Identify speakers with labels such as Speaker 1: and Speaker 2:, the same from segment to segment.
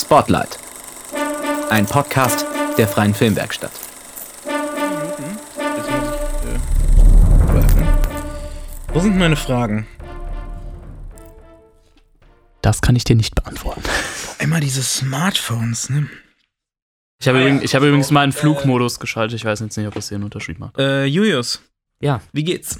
Speaker 1: Spotlight. Ein Podcast der Freien Filmwerkstatt.
Speaker 2: Wo sind meine Fragen?
Speaker 3: Das kann ich dir nicht beantworten.
Speaker 2: Immer diese Smartphones, ne?
Speaker 3: Ich habe, übrigens, ich habe übrigens mal einen Flugmodus geschaltet. Ich weiß jetzt nicht, ob das hier einen Unterschied macht.
Speaker 2: Äh, Julius,
Speaker 3: Ja,
Speaker 2: wie geht's?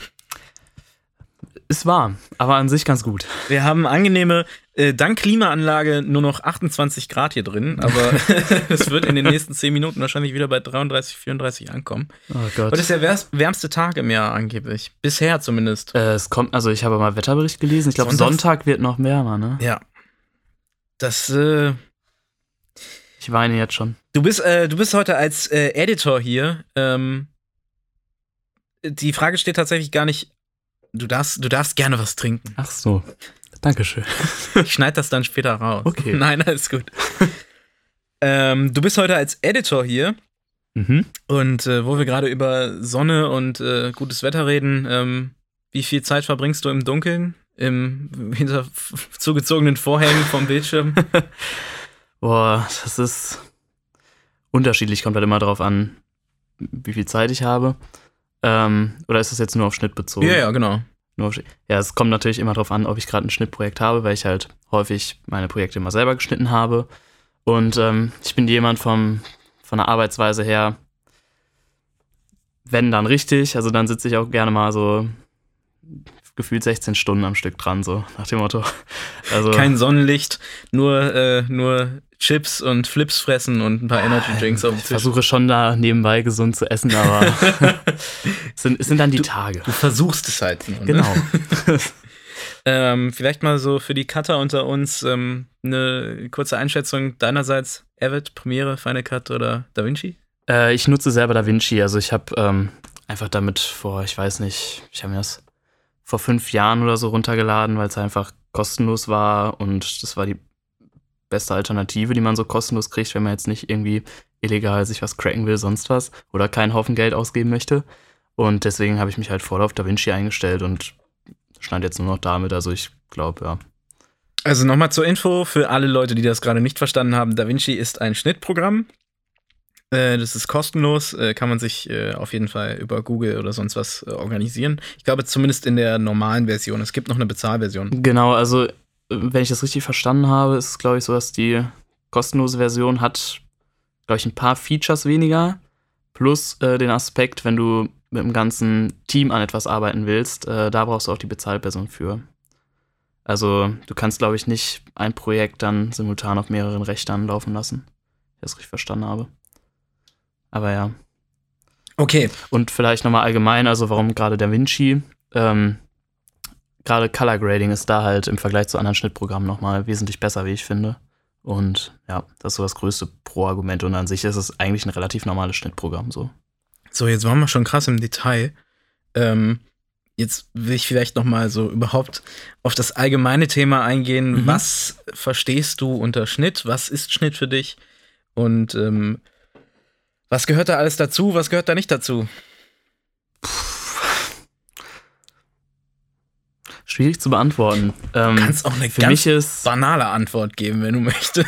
Speaker 3: Ist warm, aber an sich ganz gut.
Speaker 2: Wir haben angenehme, äh, dank Klimaanlage nur noch 28 Grad hier drin, aber es wird in den nächsten 10 Minuten wahrscheinlich wieder bei 33, 34 ankommen.
Speaker 3: Oh Gott.
Speaker 2: Heute ist der wärmste Tag im Jahr angeblich. Bisher zumindest.
Speaker 3: Äh, es kommt, also ich habe mal Wetterbericht gelesen. Ich glaube, Sonntag wird noch wärmer, ne?
Speaker 2: Ja. Das, äh,
Speaker 3: Ich weine jetzt schon.
Speaker 2: Du bist, äh, du bist heute als äh, Editor hier. Ähm, die Frage steht tatsächlich gar nicht. Du darfst, du darfst gerne was trinken.
Speaker 3: Ach so. Dankeschön.
Speaker 2: Ich schneide das dann später raus.
Speaker 3: Okay.
Speaker 2: Nein, alles gut. ähm, du bist heute als Editor hier.
Speaker 3: Mhm.
Speaker 2: Und äh, wo wir gerade über Sonne und äh, gutes Wetter reden, ähm, wie viel Zeit verbringst du im Dunkeln? Im hinter zugezogenen Vorhängen vom Bildschirm?
Speaker 3: Boah, das ist unterschiedlich, kommt halt immer drauf an, wie viel Zeit ich habe. Ähm, oder ist das jetzt nur auf Schnitt bezogen?
Speaker 2: ja, ja, genau.
Speaker 3: Nur auf, ja, es kommt natürlich immer darauf an, ob ich gerade ein Schnittprojekt habe, weil ich halt häufig meine Projekte immer selber geschnitten habe. Und ähm, ich bin jemand vom, von der Arbeitsweise her, wenn dann richtig, also dann sitze ich auch gerne mal so gefühlt 16 Stunden am Stück dran, so nach dem Motto. Also,
Speaker 2: Kein Sonnenlicht, nur, äh, nur Chips und Flips fressen und ein paar Energy Drinks auf dem
Speaker 3: ich
Speaker 2: Tisch.
Speaker 3: versuche schon da nebenbei gesund zu essen, aber es, sind, es sind dann die Tage.
Speaker 2: Du versuchst es halt. Nur, ne?
Speaker 3: Genau.
Speaker 2: Ähm, vielleicht mal so für die Cutter unter uns ähm, eine kurze Einschätzung deinerseits. Avid, Premiere, Final Cut oder DaVinci?
Speaker 3: Äh, ich nutze selber DaVinci. Also ich habe ähm, einfach damit vor, ich weiß nicht, ich habe mir das vor fünf Jahren oder so runtergeladen, weil es einfach kostenlos war und das war die beste Alternative, die man so kostenlos kriegt, wenn man jetzt nicht irgendwie illegal sich was cracken will, sonst was oder keinen Haufen Geld ausgeben möchte. Und deswegen habe ich mich halt voll auf DaVinci eingestellt und schneide jetzt nur noch damit. Also ich glaube, ja.
Speaker 2: Also nochmal zur Info für alle Leute, die das gerade nicht verstanden haben. DaVinci ist ein Schnittprogramm. Äh, das ist kostenlos, äh, kann man sich äh, auf jeden Fall über Google oder sonst was organisieren. Ich glaube zumindest in der normalen Version. Es gibt noch eine Bezahlversion.
Speaker 3: Genau, also wenn ich das richtig verstanden habe, ist es, glaube ich, so, dass die kostenlose Version hat, glaube ich, ein paar Features weniger. Plus äh, den Aspekt, wenn du mit dem ganzen Team an etwas arbeiten willst, äh, da brauchst du auch die Bezahlperson für. Also du kannst, glaube ich, nicht ein Projekt dann simultan auf mehreren Rechnern laufen lassen. Wenn ich das richtig verstanden habe. Aber ja.
Speaker 2: Okay.
Speaker 3: Und vielleicht nochmal allgemein, also warum gerade Da Vinci? Ähm, gerade Color Grading ist da halt im Vergleich zu anderen Schnittprogrammen nochmal wesentlich besser, wie ich finde. Und ja, das ist so das größte Pro-Argument. Und an sich ist es eigentlich ein relativ normales Schnittprogramm so.
Speaker 2: So, jetzt waren wir schon krass im Detail. Ähm, jetzt will ich vielleicht noch mal so überhaupt auf das allgemeine Thema eingehen.
Speaker 3: Mhm.
Speaker 2: Was verstehst du unter Schnitt? Was ist Schnitt für dich? Und ähm, was gehört da alles dazu? Was gehört da nicht dazu?
Speaker 3: Schwierig zu beantworten. Ähm,
Speaker 2: Du kannst auch eine
Speaker 3: für
Speaker 2: ganz
Speaker 3: mich ist,
Speaker 2: banale Antwort geben, wenn du möchtest.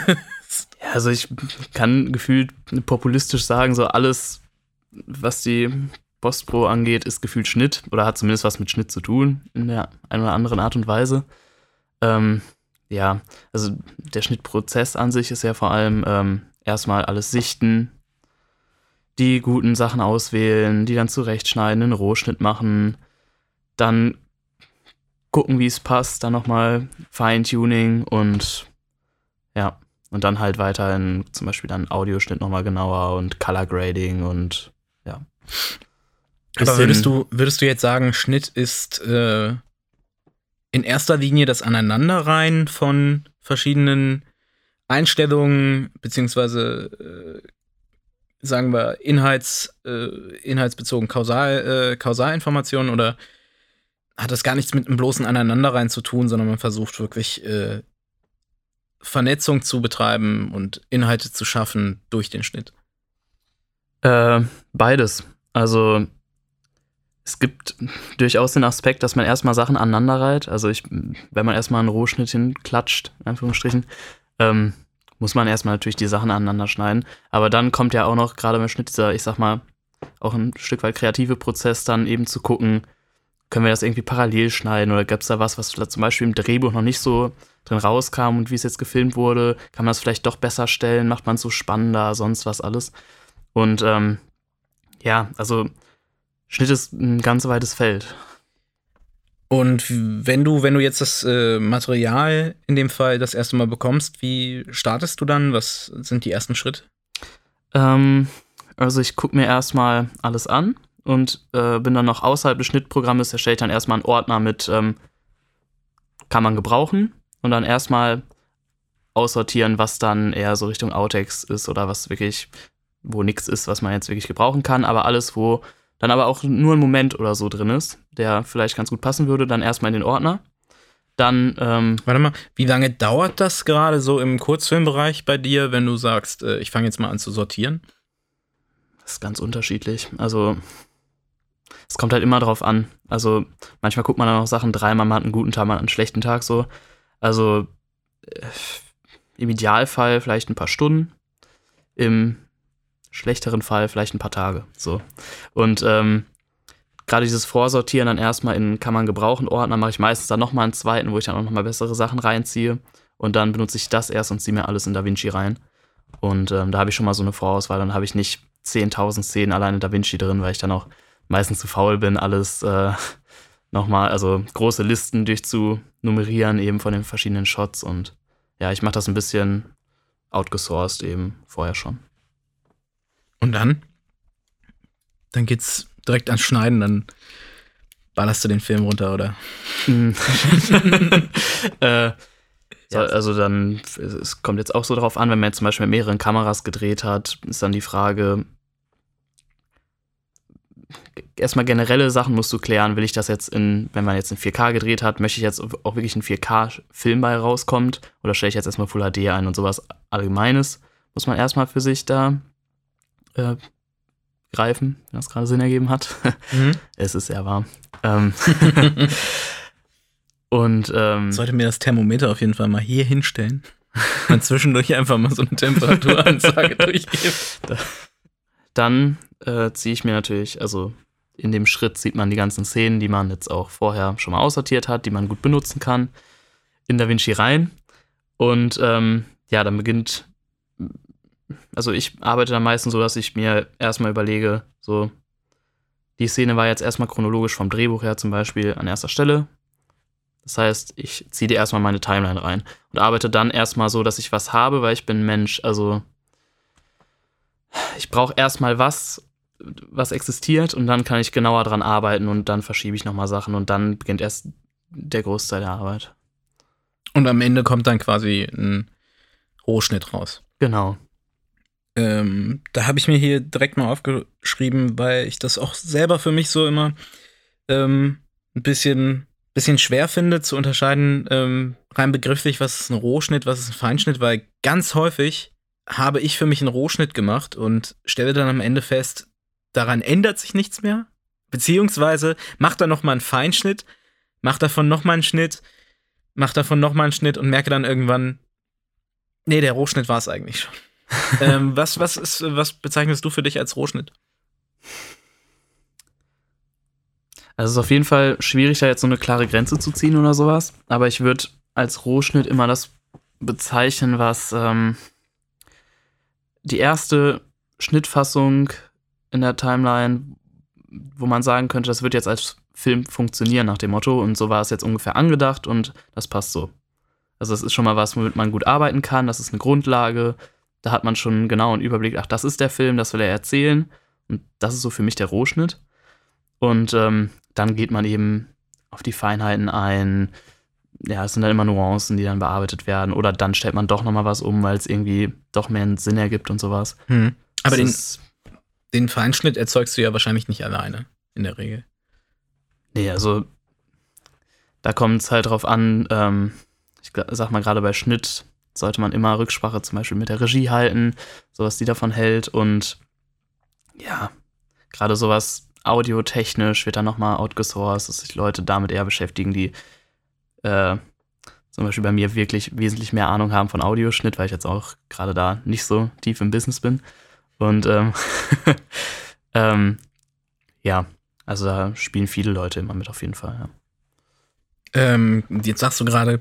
Speaker 3: ja, also ich kann gefühlt populistisch sagen, so alles, was die Postpro angeht, ist gefühlt Schnitt oder hat zumindest was mit Schnitt zu tun, in der einen oder anderen Art und Weise. Ähm, ja, also der Schnittprozess an sich ist ja vor allem ähm, erstmal alles sichten, die guten Sachen auswählen, die dann zurechtschneiden, einen Rohschnitt machen, dann gucken, wie es passt, dann nochmal Feintuning und ja, und dann halt weiter in zum Beispiel dann Audioschnitt nochmal genauer und Color Grading und ja.
Speaker 2: Aber würdest du, würdest du jetzt sagen, Schnitt ist äh, in erster Linie das Aneinanderreihen von verschiedenen Einstellungen, beziehungsweise äh, sagen wir Inhalts, äh, inhaltsbezogen Kausal, äh, Kausalinformationen oder hat das gar nichts mit einem bloßen Aneinanderreihen zu tun, sondern man versucht wirklich äh, Vernetzung zu betreiben und Inhalte zu schaffen durch den Schnitt?
Speaker 3: Äh, beides. Also es gibt durchaus den Aspekt, dass man erstmal Sachen aneinanderreiht. Also ich, wenn man erstmal einen Rohschnitt hinklatscht, in Anführungsstrichen, ähm, muss man erstmal natürlich die Sachen aneinander schneiden. Aber dann kommt ja auch noch gerade beim Schnitt dieser, ich sag mal, auch ein Stück weit kreative Prozess, dann eben zu gucken, können wir das irgendwie parallel schneiden oder gab es da was, was vielleicht zum Beispiel im Drehbuch noch nicht so drin rauskam und wie es jetzt gefilmt wurde, kann man das vielleicht doch besser stellen, macht man es so spannender, sonst was alles. Und ähm, ja, also Schnitt ist ein ganz weites Feld.
Speaker 2: Und wenn du, wenn du jetzt das äh, Material in dem Fall das erste Mal bekommst, wie startest du dann? Was sind die ersten Schritte?
Speaker 3: Ähm, also ich gucke mir erstmal alles an und äh, bin dann noch außerhalb des Schnittprogrammes, erstelle ich dann erstmal einen Ordner mit ähm, kann man gebrauchen und dann erstmal aussortieren, was dann eher so Richtung Outtakes ist oder was wirklich, wo nichts ist, was man jetzt wirklich gebrauchen kann, aber alles, wo dann aber auch nur ein Moment oder so drin ist, der vielleicht ganz gut passen würde, dann erstmal in den Ordner. Dann, ähm,
Speaker 2: Warte mal, wie lange dauert das gerade so im Kurzfilmbereich bei dir, wenn du sagst, äh, ich fange jetzt mal an zu sortieren?
Speaker 3: Das ist ganz unterschiedlich. Also, es kommt halt immer drauf an. Also, manchmal guckt man dann auch Sachen dreimal, man hat einen guten Tag, man hat einen schlechten Tag so. Also, äh, im Idealfall vielleicht ein paar Stunden. Im schlechteren Fall vielleicht ein paar Tage. So. Und ähm, gerade dieses Vorsortieren dann erstmal in kann man gebrauchen Ordner mache ich meistens dann nochmal einen zweiten, wo ich dann auch nochmal bessere Sachen reinziehe. Und dann benutze ich das erst und ziehe mir alles in DaVinci rein. Und ähm, da habe ich schon mal so eine Vorauswahl. Dann habe ich nicht 10.000 Szenen alleine DaVinci drin, weil ich dann auch meistens zu faul bin, alles äh, nochmal, also große Listen durchzunummerieren, eben von den verschiedenen Shots. Und ja, ich mache das ein bisschen outgesourced eben vorher schon.
Speaker 2: Und dann? Dann geht's direkt ans Schneiden, dann ballerst du den Film runter, oder?
Speaker 3: äh, so, also dann, es kommt jetzt auch so drauf an, wenn man jetzt zum Beispiel mit mehreren Kameras gedreht hat, ist dann die Frage, erstmal generelle Sachen musst du klären, will ich das jetzt in, wenn man jetzt in 4K gedreht hat, möchte ich jetzt auch wirklich ein 4K-Film bei rauskommt oder stelle ich jetzt erstmal Full HD ein und sowas Allgemeines, muss man erstmal für sich da äh, greifen, wenn das gerade Sinn ergeben hat. Mhm. es ist sehr warm. Ähm und ähm,
Speaker 2: sollte mir das Thermometer auf jeden Fall mal hier hinstellen. Und zwischendurch einfach mal so eine Temperaturansage durchgeben.
Speaker 3: Dann äh, ziehe ich mir natürlich, also in dem Schritt sieht man die ganzen Szenen, die man jetzt auch vorher schon mal aussortiert hat, die man gut benutzen kann, in DaVinci rein. Und ähm, ja, dann beginnt also ich arbeite dann meistens so, dass ich mir erstmal überlege, so, die Szene war jetzt erstmal chronologisch vom Drehbuch her zum Beispiel an erster Stelle. Das heißt, ich ziehe dir erstmal meine Timeline rein und arbeite dann erstmal so, dass ich was habe, weil ich bin Mensch. Also ich brauche erstmal was, was existiert und dann kann ich genauer dran arbeiten und dann verschiebe ich nochmal Sachen und dann beginnt erst der Großteil der Arbeit.
Speaker 2: Und am Ende kommt dann quasi ein Rohschnitt raus.
Speaker 3: Genau.
Speaker 2: Ähm, da habe ich mir hier direkt mal aufgeschrieben, weil ich das auch selber für mich so immer ähm, ein bisschen, bisschen schwer finde zu unterscheiden, ähm, rein begrifflich, was ist ein Rohschnitt, was ist ein Feinschnitt, weil ganz häufig habe ich für mich einen Rohschnitt gemacht und stelle dann am Ende fest, daran ändert sich nichts mehr. Beziehungsweise macht dann nochmal einen Feinschnitt, macht davon nochmal einen Schnitt, macht davon nochmal einen Schnitt und merke dann irgendwann, nee, der Rohschnitt war es eigentlich schon ähm, was, was, ist, was bezeichnest du für dich als Rohschnitt?
Speaker 3: Also es ist auf jeden Fall schwierig, da jetzt so eine klare Grenze zu ziehen oder sowas. Aber ich würde als Rohschnitt immer das bezeichnen, was ähm, die erste Schnittfassung in der Timeline, wo man sagen könnte, das wird jetzt als Film funktionieren nach dem Motto. Und so war es jetzt ungefähr angedacht und das passt so. Also es ist schon mal was, womit man gut arbeiten kann. Das ist eine Grundlage. Da hat man schon genau einen Überblick, ach, das ist der Film, das will er erzählen. Und das ist so für mich der Rohschnitt. Und ähm, dann geht man eben auf die Feinheiten ein. Ja, es sind dann immer Nuancen, die dann bearbeitet werden. Oder dann stellt man doch nochmal was um, weil es irgendwie doch mehr einen Sinn ergibt und sowas.
Speaker 2: Hm. Aber den, den Feinschnitt erzeugst du ja wahrscheinlich nicht alleine, in der Regel.
Speaker 3: Nee, also da kommt es halt drauf an, ähm, ich sag mal gerade bei Schnitt, sollte man immer Rücksprache zum Beispiel mit der Regie halten, sowas die davon hält. Und ja, gerade sowas audiotechnisch wird dann nochmal outgesourced, dass sich Leute damit eher beschäftigen, die äh, zum Beispiel bei mir wirklich wesentlich mehr Ahnung haben von Audioschnitt, weil ich jetzt auch gerade da nicht so tief im Business bin. Und ähm, ähm, ja, also da spielen viele Leute immer mit auf jeden Fall. Ja.
Speaker 2: Ähm, jetzt sagst du gerade,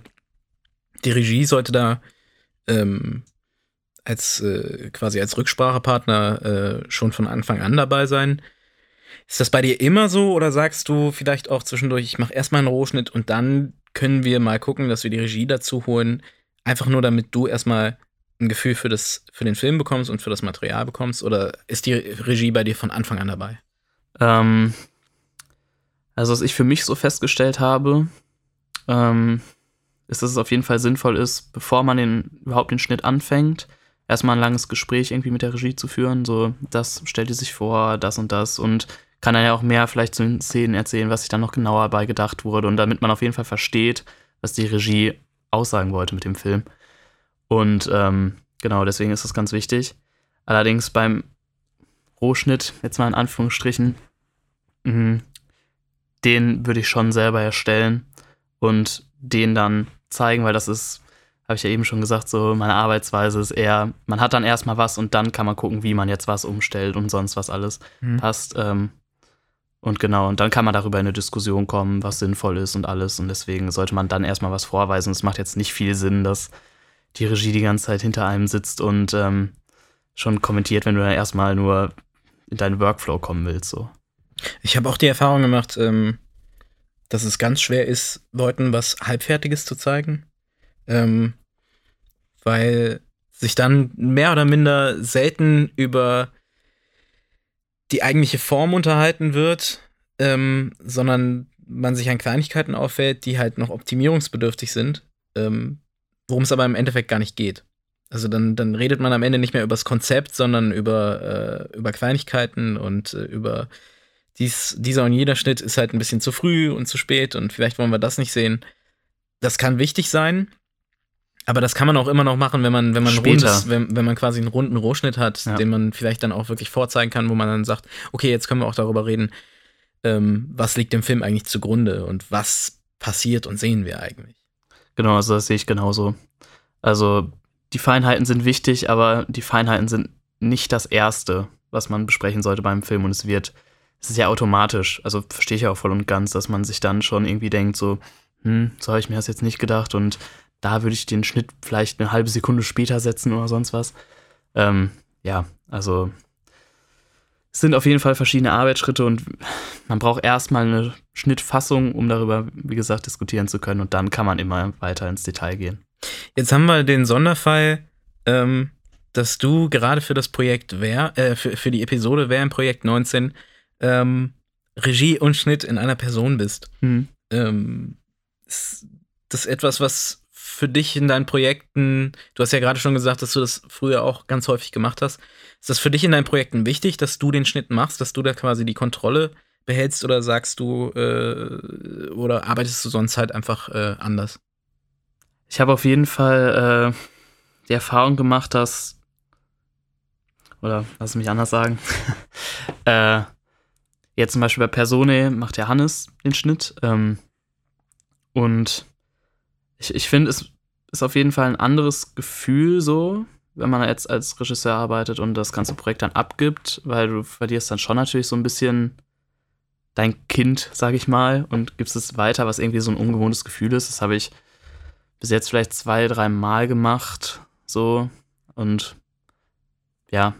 Speaker 2: die Regie sollte da ähm, als äh, quasi als Rücksprachepartner äh, schon von Anfang an dabei sein. Ist das bei dir immer so oder sagst du vielleicht auch zwischendurch, ich mache erstmal einen Rohschnitt und dann können wir mal gucken, dass wir die Regie dazu holen, einfach nur damit du erstmal ein Gefühl für, das, für den Film bekommst und für das Material bekommst? Oder ist die Regie bei dir von Anfang an dabei?
Speaker 3: Ähm, also, was ich für mich so festgestellt habe, ähm, ist, dass es auf jeden Fall sinnvoll ist, bevor man den, überhaupt den Schnitt anfängt, erstmal ein langes Gespräch irgendwie mit der Regie zu führen. So, das stellt ihr sich vor, das und das und kann dann ja auch mehr vielleicht zu den Szenen erzählen, was sich dann noch genauer bei gedacht wurde und damit man auf jeden Fall versteht, was die Regie aussagen wollte mit dem Film. Und ähm, genau, deswegen ist das ganz wichtig. Allerdings beim Rohschnitt, jetzt mal in Anführungsstrichen, mh, den würde ich schon selber erstellen und den dann zeigen, weil das ist, habe ich ja eben schon gesagt, so meine Arbeitsweise ist eher, man hat dann erstmal was und dann kann man gucken, wie man jetzt was umstellt und sonst was alles mhm. passt. Ähm, und genau, und dann kann man darüber in eine Diskussion kommen, was sinnvoll ist und alles. Und deswegen sollte man dann erstmal was vorweisen. Es macht jetzt nicht viel Sinn, dass die Regie die ganze Zeit hinter einem sitzt und ähm, schon kommentiert, wenn du dann erstmal nur in deinen Workflow kommen willst. So.
Speaker 2: Ich habe auch die Erfahrung gemacht, ähm, dass es ganz schwer ist, Leuten was Halbfertiges zu zeigen. Ähm, weil sich dann mehr oder minder selten über die eigentliche Form unterhalten wird, ähm, sondern man sich an Kleinigkeiten auffällt, die halt noch optimierungsbedürftig sind, ähm, worum es aber im Endeffekt gar nicht geht. Also dann, dann redet man am Ende nicht mehr über das Konzept, sondern über, äh, über Kleinigkeiten und äh, über dies, dieser und jeder Schnitt ist halt ein bisschen zu früh und zu spät und vielleicht wollen wir das nicht sehen. Das kann wichtig sein, aber das kann man auch immer noch machen, wenn man, wenn man, rundes, wenn, wenn man quasi einen runden Rohschnitt hat, ja. den man vielleicht dann auch wirklich vorzeigen kann, wo man dann sagt, okay, jetzt können wir auch darüber reden, ähm, was liegt dem Film eigentlich zugrunde und was passiert und sehen wir eigentlich.
Speaker 3: Genau, also das sehe ich genauso. Also die Feinheiten sind wichtig, aber die Feinheiten sind nicht das Erste, was man besprechen sollte beim Film und es wird, es ist ja automatisch, also verstehe ich auch voll und ganz, dass man sich dann schon irgendwie denkt, so, hm, so habe ich mir das jetzt nicht gedacht und da würde ich den Schnitt vielleicht eine halbe Sekunde später setzen oder sonst was. Ähm, ja, also sind auf jeden Fall verschiedene Arbeitsschritte und man braucht erstmal eine Schnittfassung, um darüber, wie gesagt, diskutieren zu können und dann kann man immer weiter ins Detail gehen.
Speaker 2: Jetzt haben wir den Sonderfall, ähm, dass du gerade für das Projekt Wer, äh, für, für die Episode Wer im Projekt 19 ähm, Regie und Schnitt in einer Person bist. Hm. Ähm, ist das etwas, was für dich in deinen Projekten, du hast ja gerade schon gesagt, dass du das früher auch ganz häufig gemacht hast. Ist das für dich in deinen Projekten wichtig, dass du den Schnitt machst, dass du da quasi die Kontrolle behältst oder sagst du, äh, oder arbeitest du sonst halt einfach äh, anders?
Speaker 3: Ich habe auf jeden Fall äh, die Erfahrung gemacht, dass, oder lass mich anders sagen, äh, jetzt zum Beispiel bei Persone macht ja Hannes den Schnitt ähm, und ich, ich finde, es ist auf jeden Fall ein anderes Gefühl so, wenn man jetzt als Regisseur arbeitet und das ganze Projekt dann abgibt, weil du verlierst dann schon natürlich so ein bisschen dein Kind, sag ich mal, und gibst es weiter, was irgendwie so ein ungewohntes Gefühl ist. Das habe ich bis jetzt vielleicht zwei, drei Mal gemacht, so und ja,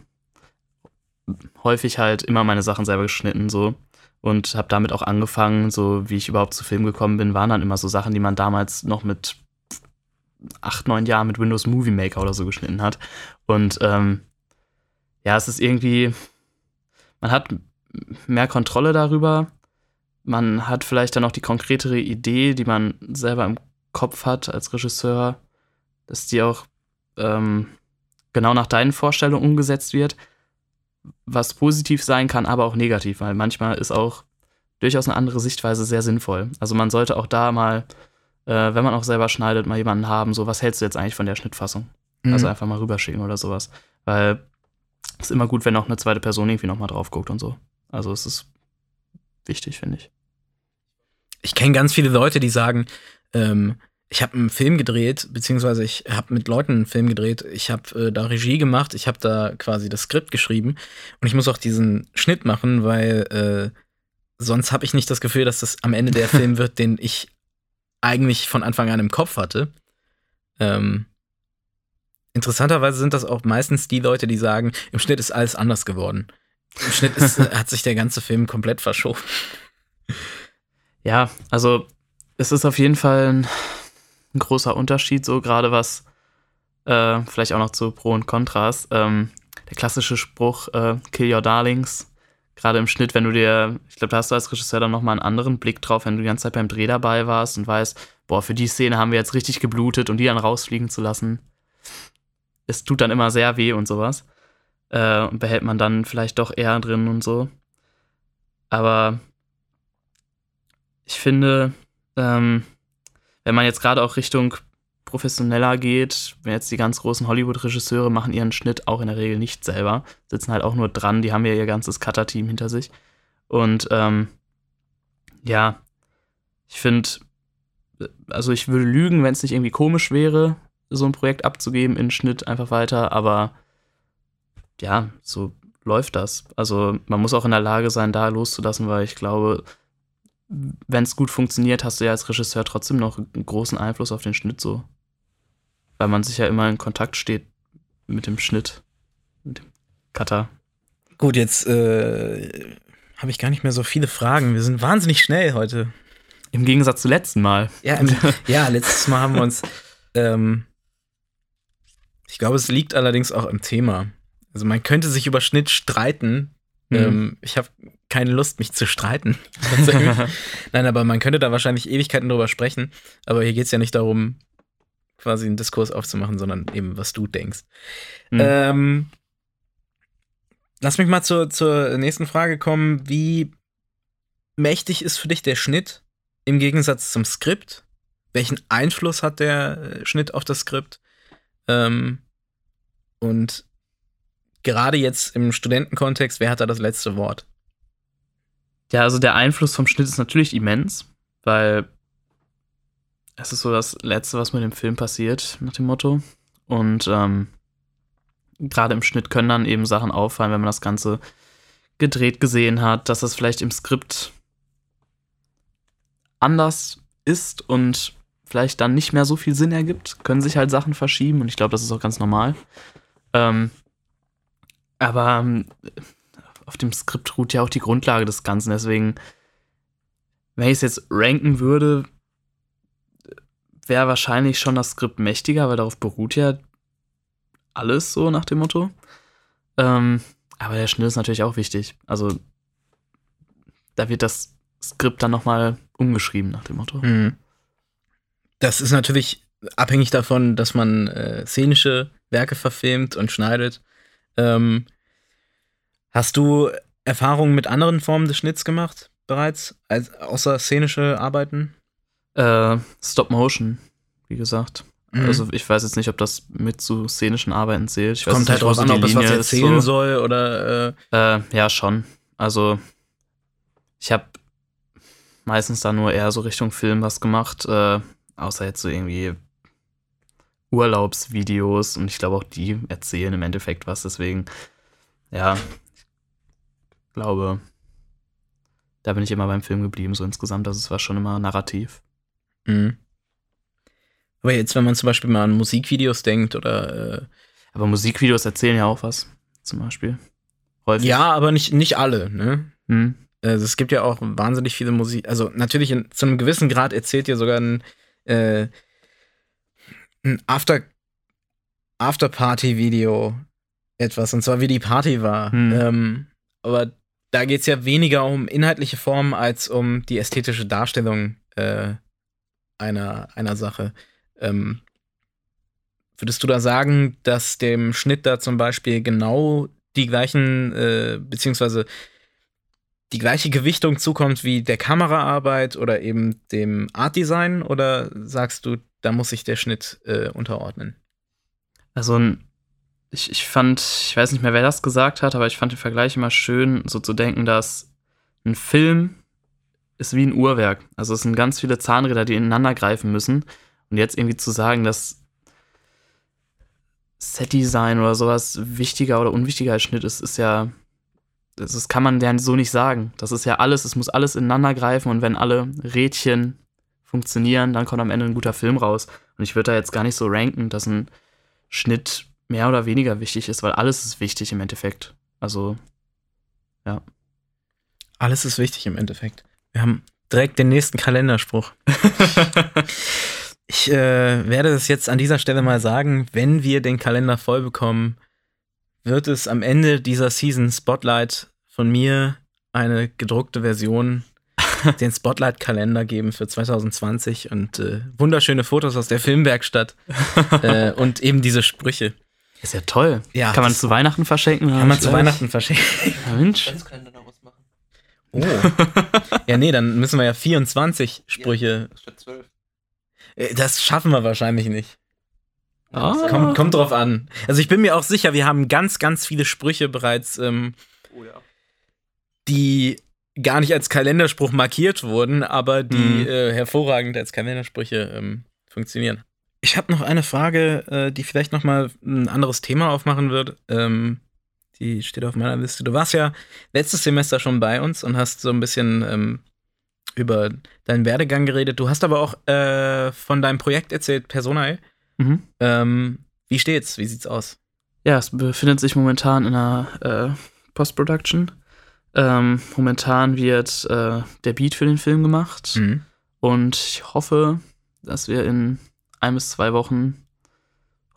Speaker 3: häufig halt immer meine Sachen selber geschnitten, so und habe damit auch angefangen, so wie ich überhaupt zu Film gekommen bin, waren dann immer so Sachen, die man damals noch mit acht, neun Jahren mit Windows Movie Maker oder so geschnitten hat. Und ähm, ja, es ist irgendwie, man hat mehr Kontrolle darüber. Man hat vielleicht dann auch die konkretere Idee, die man selber im Kopf hat als Regisseur, dass die auch ähm, genau nach deinen Vorstellungen umgesetzt wird was positiv sein kann, aber auch negativ, weil manchmal ist auch durchaus eine andere Sichtweise sehr sinnvoll. Also man sollte auch da mal, äh, wenn man auch selber schneidet, mal jemanden haben, so was hältst du jetzt eigentlich von der Schnittfassung? Mhm. Also einfach mal rüberschicken oder sowas. Weil es ist immer gut, wenn auch eine zweite Person irgendwie nochmal drauf guckt und so. Also es ist wichtig, finde ich.
Speaker 2: Ich kenne ganz viele Leute, die sagen, ähm, ich habe einen Film gedreht, beziehungsweise ich habe mit Leuten einen Film gedreht. Ich habe äh, da Regie gemacht, ich habe da quasi das Skript geschrieben und ich muss auch diesen Schnitt machen, weil äh, sonst habe ich nicht das Gefühl, dass das am Ende der Film wird, den ich eigentlich von Anfang an im Kopf hatte. Ähm, interessanterweise sind das auch meistens die Leute, die sagen, im Schnitt ist alles anders geworden. Im Schnitt ist, hat sich der ganze Film komplett verschoben.
Speaker 3: Ja, also es ist auf jeden Fall ein, ein großer Unterschied, so gerade was äh, vielleicht auch noch zu Pro und Kontras. Ähm, der klassische Spruch, äh, kill your darlings, gerade im Schnitt, wenn du dir, ich glaube, da hast du als Regisseur dann nochmal einen anderen Blick drauf, wenn du die ganze Zeit beim Dreh dabei warst und weißt, boah, für die Szene haben wir jetzt richtig geblutet und die dann rausfliegen zu lassen. Es tut dann immer sehr weh und sowas. Äh, und behält man dann vielleicht doch eher drin und so. Aber ich finde, ähm, wenn man jetzt gerade auch Richtung professioneller geht, wenn jetzt die ganz großen Hollywood-Regisseure machen ihren Schnitt auch in der Regel nicht selber, sitzen halt auch nur dran, die haben ja ihr ganzes Cutter-Team hinter sich. Und ähm, ja, ich finde, also ich würde lügen, wenn es nicht irgendwie komisch wäre, so ein Projekt abzugeben in Schnitt einfach weiter, aber ja, so läuft das. Also man muss auch in der Lage sein, da loszulassen, weil ich glaube, wenn es gut funktioniert, hast du ja als Regisseur trotzdem noch einen großen Einfluss auf den Schnitt so. Weil man sich ja immer in Kontakt steht mit dem Schnitt, mit dem Cutter.
Speaker 2: Gut, jetzt äh, habe ich gar nicht mehr so viele Fragen. Wir sind wahnsinnig schnell heute.
Speaker 3: Im Gegensatz zu letzten Mal.
Speaker 2: Ja, im, ja letztes Mal haben wir uns. Ähm, ich glaube, es liegt allerdings auch im Thema. Also man könnte sich über Schnitt streiten. Mhm. Ähm, ich habe keine Lust, mich zu streiten. Nein, aber man könnte da wahrscheinlich Ewigkeiten drüber sprechen. Aber hier geht es ja nicht darum, quasi einen Diskurs aufzumachen, sondern eben, was du denkst. Mhm. Ähm, lass mich mal zur, zur nächsten Frage kommen. Wie mächtig ist für dich der Schnitt im Gegensatz zum Skript? Welchen Einfluss hat der äh, Schnitt auf das Skript? Ähm, und gerade jetzt im Studentenkontext, wer hat da das letzte Wort?
Speaker 3: Ja, also der Einfluss vom Schnitt ist natürlich immens, weil es ist so das Letzte, was mit dem Film passiert, nach dem Motto. Und ähm, gerade im Schnitt können dann eben Sachen auffallen, wenn man das Ganze gedreht gesehen hat, dass das vielleicht im Skript anders ist und vielleicht dann nicht mehr so viel Sinn ergibt, können sich halt Sachen verschieben und ich glaube, das ist auch ganz normal. Ähm, aber ähm, auf dem Skript ruht ja auch die Grundlage des Ganzen. Deswegen, wenn ich es jetzt ranken würde, wäre wahrscheinlich schon das Skript mächtiger, weil darauf beruht ja alles so nach dem Motto. Ähm, aber der Schnitt ist natürlich auch wichtig. Also da wird das Skript dann nochmal umgeschrieben nach dem Motto. Mhm.
Speaker 2: Das ist natürlich abhängig davon, dass man äh, szenische Werke verfilmt und schneidet. Ähm, Hast du Erfahrungen mit anderen Formen des Schnitts gemacht bereits, als, außer szenische Arbeiten?
Speaker 3: Äh, Stop Motion, wie gesagt. Mhm. Also ich weiß jetzt nicht, ob das mit zu szenischen Arbeiten zählt. Ich
Speaker 2: Kommt halt drauf an, ob es was erzählen so. soll oder.
Speaker 3: Äh äh, ja, schon. Also ich habe meistens da nur eher so Richtung Film was gemacht, äh, außer jetzt so irgendwie Urlaubsvideos und ich glaube auch die erzählen im Endeffekt was. Deswegen, ja, glaube, da bin ich immer beim Film geblieben, so insgesamt. Das also war schon immer narrativ. Mhm.
Speaker 2: Aber jetzt, wenn man zum Beispiel mal an Musikvideos denkt oder. Äh
Speaker 3: aber Musikvideos erzählen ja auch was, zum Beispiel.
Speaker 2: Häufig. Ja, aber nicht, nicht alle, ne? Mhm. Also es gibt ja auch wahnsinnig viele Musik. Also natürlich in, zu einem gewissen Grad erzählt ja sogar ein, äh, ein After, After-Party-Video etwas, und zwar wie die Party war. Mhm. Ähm, aber da geht es ja weniger um inhaltliche Formen als um die ästhetische Darstellung äh, einer, einer Sache. Ähm, würdest du da sagen, dass dem Schnitt da zum Beispiel genau die gleichen, äh, beziehungsweise die gleiche Gewichtung zukommt wie der Kameraarbeit oder eben dem Artdesign? Oder sagst du, da muss sich der Schnitt äh, unterordnen?
Speaker 3: Also ein ich, ich fand, ich weiß nicht mehr, wer das gesagt hat, aber ich fand den Vergleich immer schön, so zu denken, dass ein Film ist wie ein Uhrwerk. Also es sind ganz viele Zahnräder, die ineinander greifen müssen. Und jetzt irgendwie zu sagen, dass Set-Design oder sowas wichtiger oder unwichtiger als Schnitt ist, ist ja, das, das kann man ja so nicht sagen. Das ist ja alles, es muss alles ineinander greifen und wenn alle Rädchen funktionieren, dann kommt am Ende ein guter Film raus. Und ich würde da jetzt gar nicht so ranken, dass ein Schnitt mehr oder weniger wichtig ist, weil alles ist wichtig im Endeffekt. Also, ja.
Speaker 2: Alles ist wichtig im Endeffekt. Wir haben direkt den nächsten Kalenderspruch. ich äh, werde es jetzt an dieser Stelle mal sagen, wenn wir den Kalender voll bekommen, wird es am Ende dieser Season Spotlight von mir eine gedruckte Version, den Spotlight-Kalender geben für 2020 und äh, wunderschöne Fotos aus der Filmwerkstatt äh, und eben diese Sprüche.
Speaker 3: Ist ja toll.
Speaker 2: Ja,
Speaker 3: kann man zu Weihnachten verschenken?
Speaker 2: Kann man zu Weihnachten verschenken.
Speaker 3: Ja, Mensch.
Speaker 2: Oh. Ja, nee, dann müssen wir ja 24 Sprüche.
Speaker 4: Statt zwölf.
Speaker 2: Äh, Das schaffen wir wahrscheinlich nicht.
Speaker 3: Ah.
Speaker 2: Kommt, kommt drauf an. Also ich bin mir auch sicher, wir haben ganz, ganz viele Sprüche bereits, ähm,
Speaker 4: Oh ja.
Speaker 2: die gar nicht als Kalenderspruch markiert wurden, aber die
Speaker 3: Mhm.
Speaker 2: äh, hervorragend als Kalendersprüche ähm, funktionieren. Ich habe noch eine Frage, äh, die vielleicht noch mal ein anderes Thema aufmachen wird. Ähm, die steht auf meiner Liste. Du warst ja letztes Semester schon bei uns und hast so ein bisschen ähm, über deinen Werdegang geredet. Du hast aber auch äh, von deinem Projekt erzählt, Personae.
Speaker 3: Mhm.
Speaker 2: Ähm, wie steht's? Wie sieht's aus?
Speaker 3: Ja, es befindet sich momentan in einer äh, Post-Production. Ähm, momentan wird äh, der Beat für den Film gemacht.
Speaker 2: Mhm.
Speaker 3: Und ich hoffe, dass wir in ein bis zwei Wochen,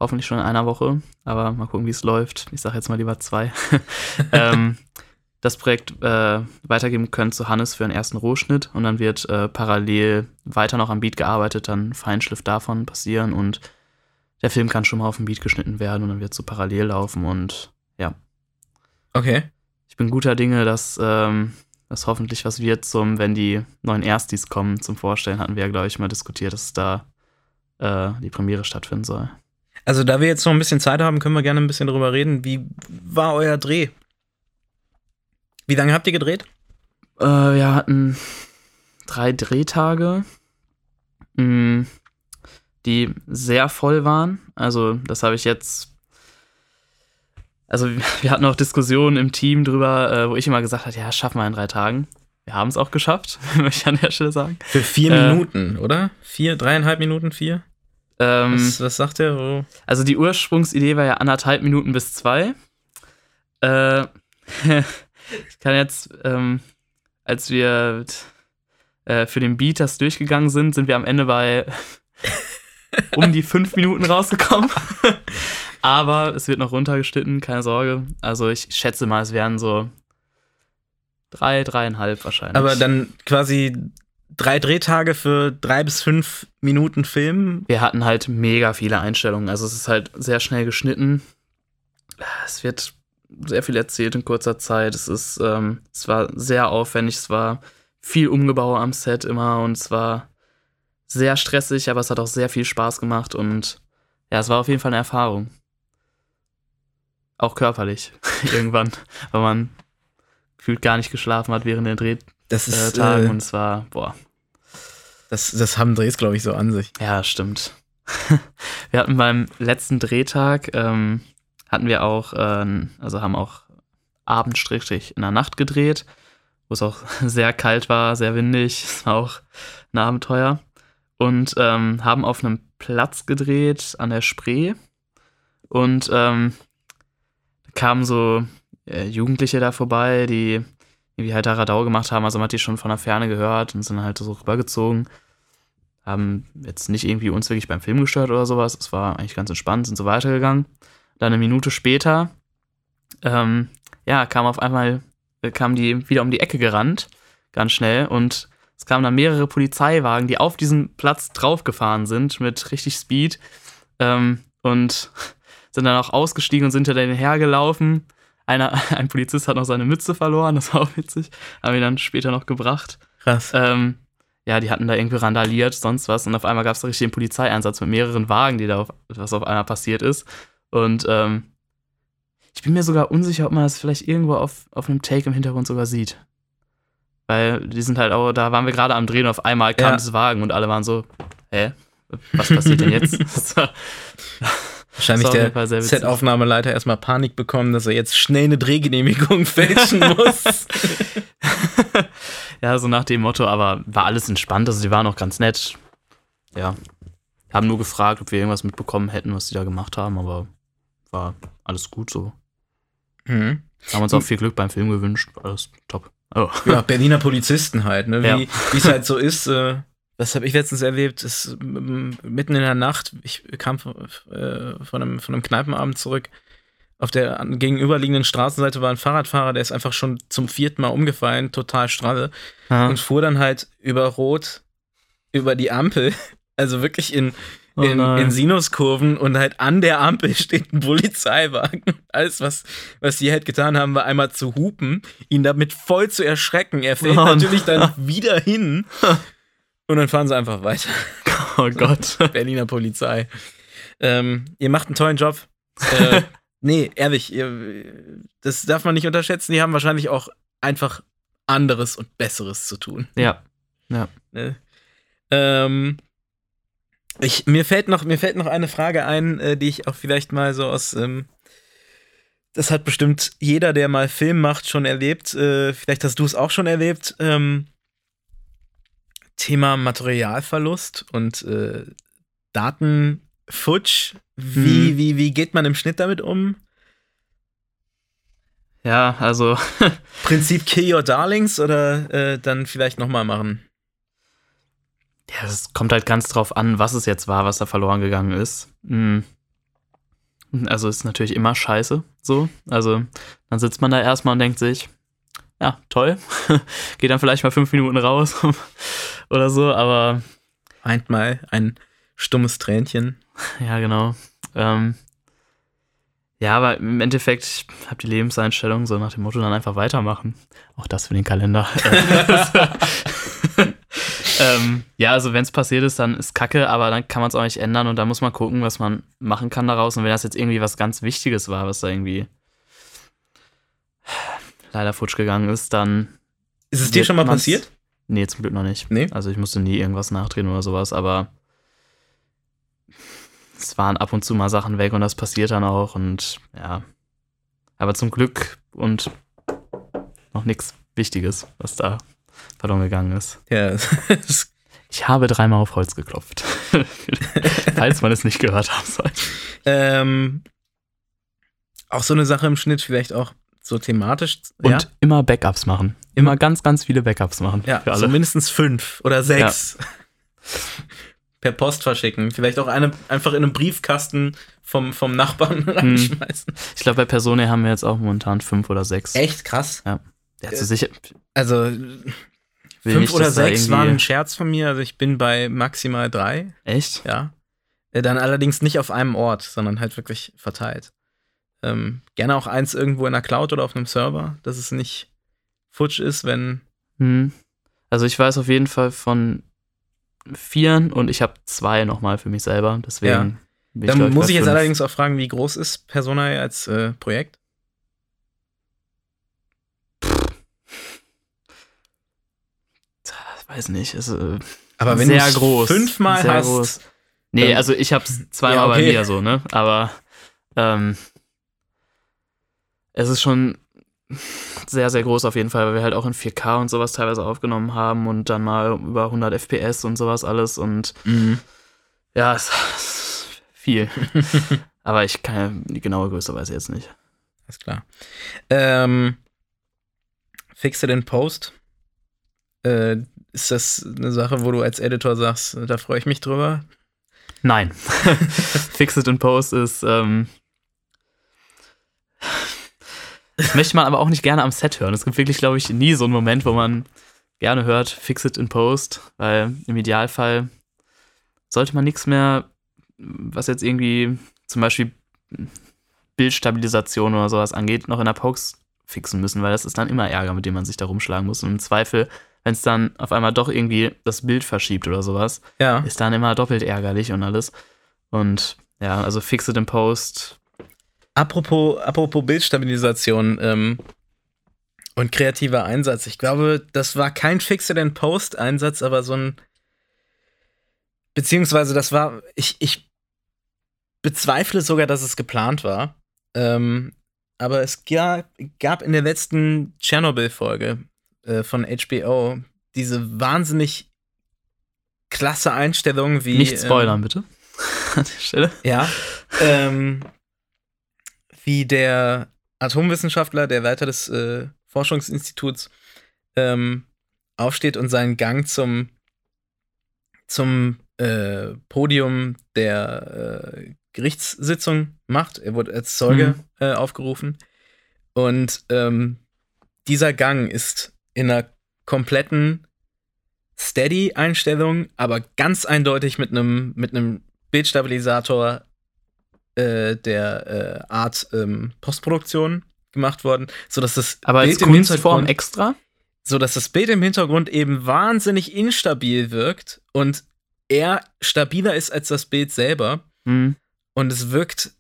Speaker 3: hoffentlich schon in einer Woche, aber mal gucken, wie es läuft. Ich sage jetzt mal lieber zwei, ähm, das Projekt äh, weitergeben können zu Hannes für einen ersten Rohschnitt. Und dann wird äh, parallel weiter noch am Beat gearbeitet, dann Feinschliff davon passieren. Und der Film kann schon mal auf dem Beat geschnitten werden. Und dann wird so parallel laufen. Und ja,
Speaker 2: Okay.
Speaker 3: ich bin guter Dinge, dass ähm, das hoffentlich was wird zum, wenn die neuen Erstis kommen zum Vorstellen, hatten wir ja, glaube ich, mal diskutiert, dass da äh, die Premiere stattfinden soll.
Speaker 2: Also, da wir jetzt noch ein bisschen Zeit haben, können wir gerne ein bisschen drüber reden. Wie war euer Dreh? Wie lange habt ihr gedreht?
Speaker 3: Äh, wir hatten drei Drehtage, mh, die sehr voll waren. Also, das habe ich jetzt. Also, wir hatten auch Diskussionen im Team drüber, äh, wo ich immer gesagt habe: Ja, schaffen wir in drei Tagen. Wir haben es auch geschafft, möchte ich an der Stelle sagen.
Speaker 2: Für vier
Speaker 3: Äh,
Speaker 2: Minuten, oder? Vier, dreieinhalb Minuten, vier?
Speaker 3: Ähm,
Speaker 2: Was, was sagt der? Oh.
Speaker 3: Also die Ursprungsidee war ja anderthalb Minuten bis zwei. Äh, ich kann jetzt, ähm, als wir äh, für den Beat das durchgegangen sind, sind wir am Ende bei um die fünf Minuten rausgekommen. Aber es wird noch runtergeschnitten, keine Sorge. Also ich schätze mal, es wären so drei, dreieinhalb wahrscheinlich.
Speaker 2: Aber dann quasi drei Drehtage für drei bis fünf Minuten Film.
Speaker 3: wir hatten halt mega viele Einstellungen. Also es ist halt sehr schnell geschnitten. Es wird sehr viel erzählt in kurzer Zeit. Es ist, ähm, es war sehr aufwendig. Es war viel Umgebau am Set immer und es war sehr stressig, aber es hat auch sehr viel Spaß gemacht und ja, es war auf jeden Fall eine Erfahrung. Auch körperlich irgendwann, weil man gefühlt gar nicht geschlafen hat während der Drehtagen
Speaker 2: Das
Speaker 3: äh,
Speaker 2: ist,
Speaker 3: Tagen
Speaker 2: äh,
Speaker 3: und es war, boah,
Speaker 2: das, das haben Drehs, glaube ich, so an sich.
Speaker 3: Ja, stimmt. wir hatten beim letzten Drehtag, ähm, hatten wir auch, äh, also haben auch abendstrichlich in der Nacht gedreht, wo es auch sehr kalt war, sehr windig, es war auch ein Abenteuer. Und ähm, haben auf einem Platz gedreht an der Spree. Und ähm, kamen so äh, Jugendliche da vorbei, die irgendwie halt da Radau gemacht haben. Also man hat die schon von der Ferne gehört und sind halt so rübergezogen haben jetzt nicht irgendwie uns wirklich beim Film gestört oder sowas. Es war eigentlich ganz entspannt, sind so weitergegangen. Dann eine Minute später, ähm, ja, kam auf einmal, äh, kamen die wieder um die Ecke gerannt, ganz schnell, und es kamen dann mehrere Polizeiwagen, die auf diesen Platz draufgefahren sind mit richtig Speed ähm, und sind dann auch ausgestiegen und sind hinter denen hergelaufen. Einer, ein Polizist hat noch seine Mütze verloren, das war auch witzig, haben wir dann später noch gebracht.
Speaker 2: Krass.
Speaker 3: Ähm, ja, die hatten da irgendwie randaliert, sonst was. Und auf einmal gab es da richtig einen Polizeieinsatz mit mehreren Wagen, die da auf, was auf einmal passiert ist. Und ähm, ich bin mir sogar unsicher, ob man das vielleicht irgendwo auf, auf einem Take im Hintergrund sogar sieht. Weil die sind halt auch, da waren wir gerade am Drehen auf einmal kam
Speaker 2: Ja.
Speaker 3: dieses Wagen und alle waren so, hä? was passiert denn jetzt?
Speaker 2: Wahrscheinlich der. Set-Aufnahmeleiter erstmal Panik bekommen, dass er jetzt schnell eine Drehgenehmigung fälschen muss.
Speaker 3: ja, so nach dem Motto, aber war alles entspannt, also die waren auch ganz nett. Ja. Haben nur gefragt, ob wir irgendwas mitbekommen hätten, was die da gemacht haben, aber war alles gut so.
Speaker 2: mhm.
Speaker 3: Haben uns auch viel Glück beim Film gewünscht, alles top. Oh.
Speaker 2: Ja, Berliner Polizisten halt, ne?
Speaker 3: Ja.
Speaker 2: Wie es halt so ist. Äh, das habe ich letztens erlebt. Ist, mitten in der Nacht, ich kam von, äh, von, einem, von einem Kneipenabend zurück. Auf der gegenüberliegenden Straßenseite war ein Fahrradfahrer, der ist einfach schon zum vierten Mal umgefallen, total stralle.
Speaker 3: Ja.
Speaker 2: und fuhr dann halt über Rot über die Ampel, also wirklich in,
Speaker 3: Oh
Speaker 2: in, in Sinuskurven und halt an der Ampel steht ein Polizeiwagen. Alles, was, was die halt getan haben, war einmal zu hupen, ihn damit voll zu erschrecken. Er fällt
Speaker 3: Oh
Speaker 2: natürlich dann wieder hin und dann fahren sie einfach weiter.
Speaker 3: oh Gott.
Speaker 2: Berliner Polizei. Ähm, ihr macht einen tollen Job. Äh, nee, ehrlich, ihr, das darf man nicht unterschätzen. Die haben wahrscheinlich auch einfach anderes und Besseres zu tun.
Speaker 3: Ja.
Speaker 2: Ne? Ähm, ich, mir, fällt noch, mir fällt noch eine Frage ein, äh, die ich auch vielleicht mal so aus. Ähm, das hat bestimmt jeder, der mal Film macht, schon erlebt. Äh, vielleicht hast du es auch schon erlebt. Ähm, Thema Materialverlust und äh, Datenfutsch. Wie,
Speaker 3: Mhm.
Speaker 2: wie, wie geht man im Schnitt damit um?
Speaker 3: Ja, also
Speaker 2: Prinzip Kill Your Darlings oder äh, dann vielleicht nochmal machen?
Speaker 3: Ja, es kommt halt ganz drauf an, was es jetzt war, was da verloren gegangen ist. Mhm. Also ist natürlich immer scheiße, so. Also dann sitzt man da erstmal und denkt sich, ja, toll. Geht dann vielleicht mal fünf Minuten raus oder so, aber
Speaker 2: Weint mal ein stummes Tränchen.
Speaker 3: ja, genau. Ähm, ja, aber im Endeffekt, ich habe die Lebenseinstellung so nach dem Motto dann einfach weitermachen. Auch das für den Kalender. ähm, ja, also wenn es passiert ist, dann ist Kacke, aber dann kann man es auch nicht ändern und da muss man gucken, was man machen kann daraus. Und wenn das jetzt irgendwie was ganz Wichtiges war, was da irgendwie leider futsch gegangen ist, dann.
Speaker 2: Ist es dir schon mal passiert?
Speaker 3: Nee, zum Glück noch nicht.
Speaker 2: Nee?
Speaker 3: Also ich musste nie irgendwas nachdrehen oder sowas, aber es waren ab und zu mal Sachen weg und das passiert dann auch und ja. Aber zum Glück und noch nichts Wichtiges, was da verloren gegangen ist.
Speaker 2: Ja,
Speaker 3: Ich habe dreimal auf Holz geklopft. Falls man es nicht gehört haben sollte.
Speaker 2: ähm, auch so eine Sache im Schnitt, vielleicht auch so thematisch.
Speaker 3: Und
Speaker 2: ja,
Speaker 3: immer Backups machen. Immer ganz, ganz viele Backups machen.
Speaker 2: ja so mindestens fünf oder sechs. Per Post verschicken. Vielleicht auch eine einfach in einem Briefkasten vom, vom Nachbarn
Speaker 3: Hm.
Speaker 2: reinschmeißen.
Speaker 3: Ich glaube, bei Personen haben wir jetzt auch momentan fünf oder sechs.
Speaker 2: Echt krass.
Speaker 3: Der hat so sicher.
Speaker 2: Also fünf
Speaker 3: nicht,
Speaker 2: oder sechs waren ein Scherz von mir. Also ich bin bei maximal drei.
Speaker 3: Echt?
Speaker 2: Ja. Äh, Dann allerdings nicht auf einem Ort, sondern halt wirklich verteilt. Ähm, gerne auch eins irgendwo in der Cloud oder auf einem Server, dass es nicht futsch ist, wenn.
Speaker 3: Hm. Also ich weiß auf jeden Fall von vieren und ich habe zwei nochmal für mich selber. Deswegen
Speaker 2: Ja. Dann
Speaker 3: glaub
Speaker 2: muss ich jetzt
Speaker 3: fünf.
Speaker 2: allerdings auch fragen, wie groß ist Persona als äh, Projekt?
Speaker 3: Ich weiß nicht. Ist, äh,
Speaker 2: Aber wenn
Speaker 3: sehr groß.
Speaker 2: fünfmal
Speaker 3: sehr
Speaker 2: hast.
Speaker 3: Groß. Nee, also ich hab's zweimal
Speaker 2: Ja, okay.
Speaker 3: bei mir so, ne? Aber ähm, es ist schon sehr, sehr groß auf jeden Fall, weil wir halt auch in 4K und sowas teilweise aufgenommen haben und dann mal über 100 FPS und sowas alles und
Speaker 2: Mhm.
Speaker 3: ja, es ist viel. Aber ich kann ja die genaue Größe weiß ich jetzt nicht.
Speaker 2: Alles klar. Ähm, Fix it in Post. Äh, ist das eine Sache, wo du als Editor sagst, da freue ich mich drüber?
Speaker 3: Nein. Fix it in Post ist, ähm, das möchte man aber auch nicht gerne am Set hören. Es gibt wirklich, glaube ich, nie so einen Moment, wo man gerne hört, Fix it in Post, weil im Idealfall sollte man nichts mehr, was jetzt irgendwie zum Beispiel Bildstabilisation oder sowas angeht, noch in der Post fixen müssen, weil das ist dann immer Ärger, mit dem man sich da rumschlagen muss. Und im Zweifel, wenn es dann auf einmal doch irgendwie das Bild verschiebt oder sowas,
Speaker 2: Ja.
Speaker 3: ist dann immer doppelt ärgerlich und alles. Und ja, also Fix it in Post.
Speaker 2: Apropos, apropos Bildstabilisation ähm, und kreativer Einsatz. Ich glaube, das war kein Fix it in Post Einsatz, aber so ein beziehungsweise das war, ich, ich bezweifle sogar, dass es geplant war. Ähm, aber es gab, gab in der letzten Tschernobyl-Folge äh, von HBO diese wahnsinnig klasse Einstellung wie.
Speaker 3: Nicht spoilern, ähm, bitte. An der Stelle.
Speaker 2: Ja. Ähm, wie der Atomwissenschaftler, der Leiter des äh, Forschungsinstituts, ähm, aufsteht und seinen Gang zum, zum äh, Podium der äh, Gerichtssitzung macht. Er wurde als Zeuge mhm. äh, aufgerufen. Und ähm, dieser Gang ist in einer kompletten Steady-Einstellung, aber ganz eindeutig mit einem mit Bildstabilisator äh, der äh, Art ähm, Postproduktion gemacht worden, sodass das
Speaker 3: aber Bild als Kunstform extra,
Speaker 2: so dass das Bild im Hintergrund eben wahnsinnig instabil wirkt und er stabiler ist als das Bild selber. Mhm. Und es wirkt,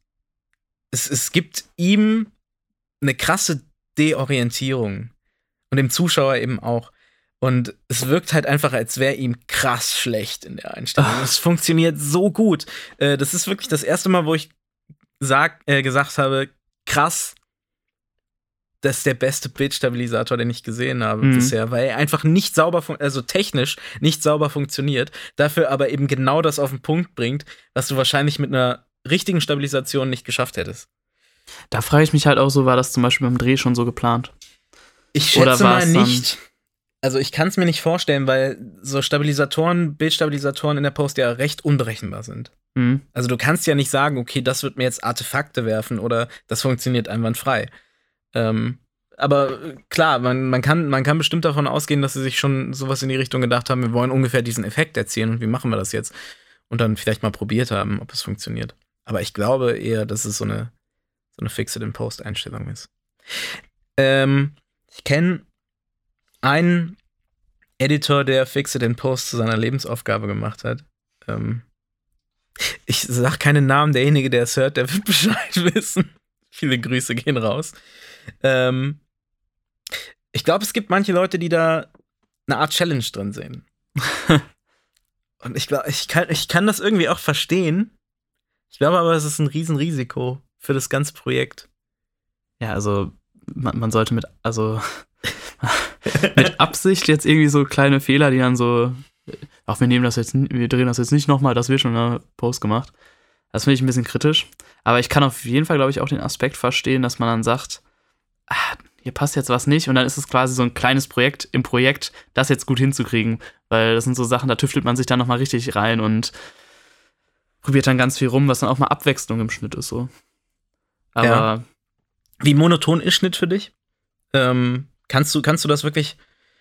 Speaker 2: es, es gibt ihm eine krasse Deorientierung. Und dem Zuschauer eben auch. Und es wirkt halt einfach, als wäre ihm krass schlecht in der Einstellung. Es funktioniert so gut. Äh, das ist wirklich das erste Mal, wo ich sag, äh, gesagt habe, krass, das ist der beste Bildstabilisator, den ich gesehen habe mhm. bisher, weil er einfach nicht sauber, also technisch nicht sauber funktioniert, dafür aber eben genau das auf den Punkt bringt, was du wahrscheinlich mit einer richtigen Stabilisation nicht geschafft hättest.
Speaker 3: Da frage ich mich halt auch so, war das zum Beispiel beim Dreh schon so geplant?
Speaker 2: Ich schätze mal nicht. Also ich kann es mir nicht vorstellen, weil so Stabilisatoren, Bildstabilisatoren in der Post ja recht unberechenbar sind. Mhm. Also du kannst ja nicht sagen, okay, das wird mir jetzt Artefakte werfen oder das funktioniert einwandfrei. Ähm, aber klar, man, man, kann, man kann bestimmt davon ausgehen, dass sie sich schon sowas in die Richtung gedacht haben, wir wollen ungefähr diesen Effekt erzielen und wie machen wir das jetzt? Und dann vielleicht mal probiert haben, ob es funktioniert. Aber ich glaube eher, dass es so eine, so eine Fix-it-in-Post-Einstellung ist. Ähm, ich kenne einen Editor, der Fix-it-in-Post zu seiner Lebensaufgabe gemacht hat. Ähm, ich sag keinen Namen, derjenige, der es hört, der wird Bescheid wissen. Viele Grüße gehen raus. Ähm, ich glaube, es gibt manche Leute, die da eine Art Challenge drin sehen. Und ich glaube, ich kann, ich kann das irgendwie auch verstehen. Ich glaube aber, es ist ein Riesenrisiko für das ganze Projekt.
Speaker 3: Ja, also man, man sollte mit, also mit Absicht jetzt irgendwie so kleine Fehler, die dann so, ach, wir nehmen das jetzt, wir drehen das jetzt nicht nochmal, das wird schon in der Post gemacht. Das finde ich ein bisschen kritisch. Aber ich kann auf jeden Fall, glaube ich, auch den Aspekt verstehen, dass man dann sagt, ah, hier passt jetzt was nicht und dann ist es quasi so ein kleines Projekt im Projekt, das jetzt gut hinzukriegen, weil das sind so Sachen, da tüftelt man sich dann nochmal richtig rein und probiert dann ganz viel rum, was dann auch mal Abwechslung im Schnitt ist so.
Speaker 2: Aber ja. wie monoton ist Schnitt für dich? Ähm, kannst du kannst du das wirklich?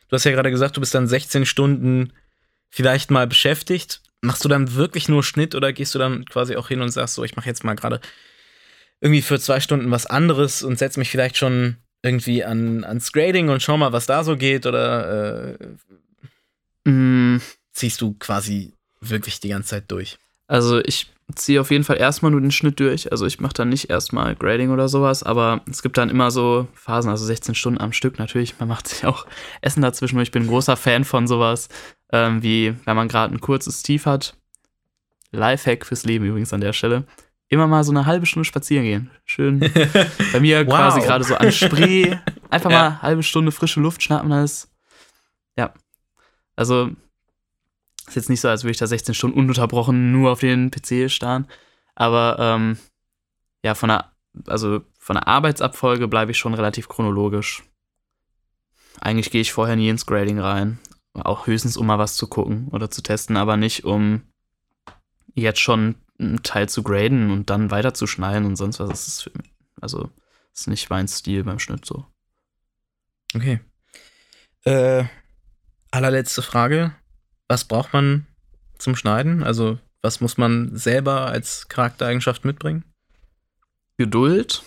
Speaker 2: Du hast ja gerade gesagt, du bist dann 16 Stunden vielleicht mal beschäftigt. Machst du dann wirklich nur Schnitt oder gehst du dann quasi auch hin und sagst so, ich mache jetzt mal gerade irgendwie für zwei Stunden was anderes und setze mich vielleicht schon irgendwie an, ans Grading und schau mal, was da so geht oder äh, mm. ziehst du quasi wirklich die ganze Zeit durch?
Speaker 3: Also ich ziehe auf jeden Fall erstmal nur den Schnitt durch. Also ich mache dann nicht erstmal Grading oder sowas, aber es gibt dann immer so Phasen, also 16 Stunden am Stück natürlich. Man macht sich auch Essen dazwischen. Ich bin ein großer Fan von sowas, ähm, wie wenn man gerade ein kurzes Tief hat. Lifehack fürs Leben übrigens an der Stelle immer mal so eine halbe Stunde spazieren gehen. Schön bei mir wow. quasi gerade so an Spree. Einfach ja. mal eine halbe Stunde frische Luft schnappen, alles. Ja. Also, ist jetzt nicht so, als würde ich da 16 Stunden ununterbrochen nur auf den PC starren. Aber ähm, ja, von der, also von der Arbeitsabfolge bleibe ich schon relativ chronologisch. Eigentlich gehe ich vorher nie ins Grading rein. Auch höchstens, um mal was zu gucken oder zu testen, aber nicht um jetzt schon einen Teil zu graden und dann weiter zu schneiden und sonst was. Das ist für mich, also ist nicht mein Stil beim Schnitt so.
Speaker 2: Okay. Äh, allerletzte Frage. Was braucht man zum Schneiden? Also, was muss man selber als Charaktereigenschaft mitbringen?
Speaker 3: Geduld,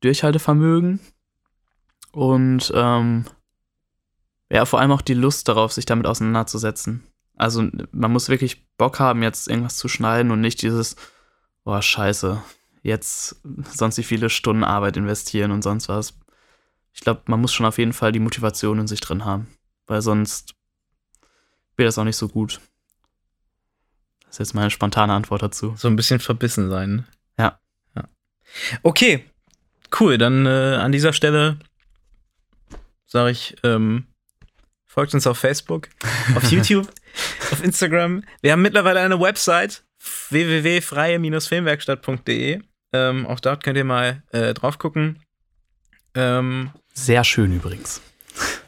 Speaker 3: Durchhaltevermögen und ähm, ja, vor allem auch die Lust darauf, sich damit auseinanderzusetzen. Also man muss wirklich Bock haben, jetzt irgendwas zu schneiden und nicht dieses, boah, scheiße, jetzt sonst wie viele Stunden Arbeit investieren und sonst was. Ich glaube, man muss schon auf jeden Fall die Motivation in sich drin haben, weil sonst wird das auch nicht so gut. Das ist jetzt meine spontane Antwort dazu.
Speaker 2: So ein bisschen verbissen sein.
Speaker 3: Ja.
Speaker 2: ja. Okay, cool. Dann äh, an dieser Stelle sage ich, ähm, folgt uns auf Facebook, auf YouTube, auf Instagram. Wir haben mittlerweile eine Website www.freie-filmwerkstatt.de. Ähm, auch dort könnt ihr mal äh, drauf gucken.
Speaker 3: Ähm, Sehr schön übrigens.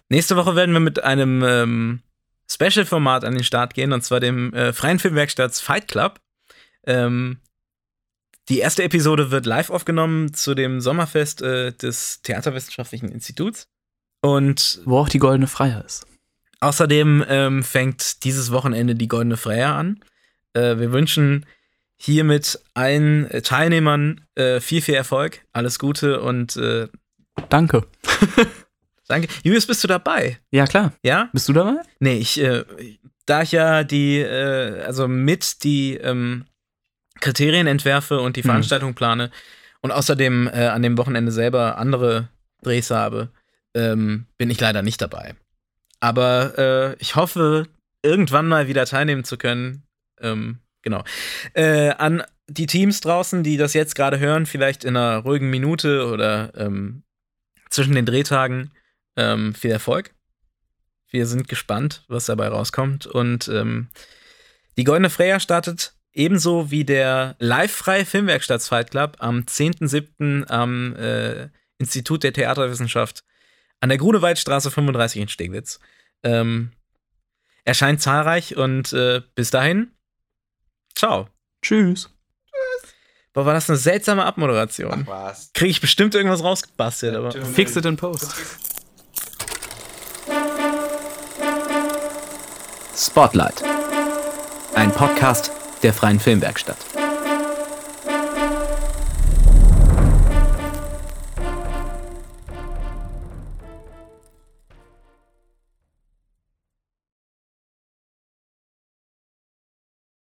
Speaker 2: Nächste Woche werden wir mit einem ähm, Special-Format an den Start gehen, und zwar dem äh, Freien Filmwerkstatts Fight Club. Ähm, die erste Episode wird live aufgenommen zu dem Sommerfest äh, des Theaterwissenschaftlichen Instituts. Und
Speaker 3: wo auch die Goldene Freier ist.
Speaker 2: Außerdem ähm, fängt dieses Wochenende die Goldene Freier an. Äh, wir wünschen hiermit allen Teilnehmern äh, viel, viel Erfolg, alles Gute und äh,
Speaker 3: danke.
Speaker 2: danke. Julius, bist du dabei?
Speaker 3: Ja, klar.
Speaker 2: Ja?
Speaker 3: Bist du dabei?
Speaker 2: Nee, ich, äh, da ich ja die, äh, also mit die ähm, Kriterien entwerfe und die hm. Veranstaltung plane und außerdem äh, an dem Wochenende selber andere Drehs habe, ähm, bin ich leider nicht dabei. Aber äh, ich hoffe, irgendwann mal wieder teilnehmen zu können. Ähm, genau. Äh, an die Teams draußen, die das jetzt gerade hören, vielleicht in einer ruhigen Minute oder ähm, zwischen den Drehtagen, ähm, viel Erfolg. Wir sind gespannt, was dabei rauskommt. Und ähm, die Goldene Freya startet ebenso wie der live-freie Filmwerkstatt Fight Club am 10.07. am äh, Institut der Theaterwissenschaft an der Grunewaldstraße 35 in Steglitz. Ähm, erscheint zahlreich und äh, bis dahin, ciao.
Speaker 3: Tschüss.
Speaker 2: Boah, war das eine seltsame Abmoderation.
Speaker 4: Ach was.
Speaker 2: Kriege ich bestimmt irgendwas rausgebastelt, aber.
Speaker 3: Fix it in post.
Speaker 1: Spotlight. Ein Podcast der Freien Filmwerkstatt.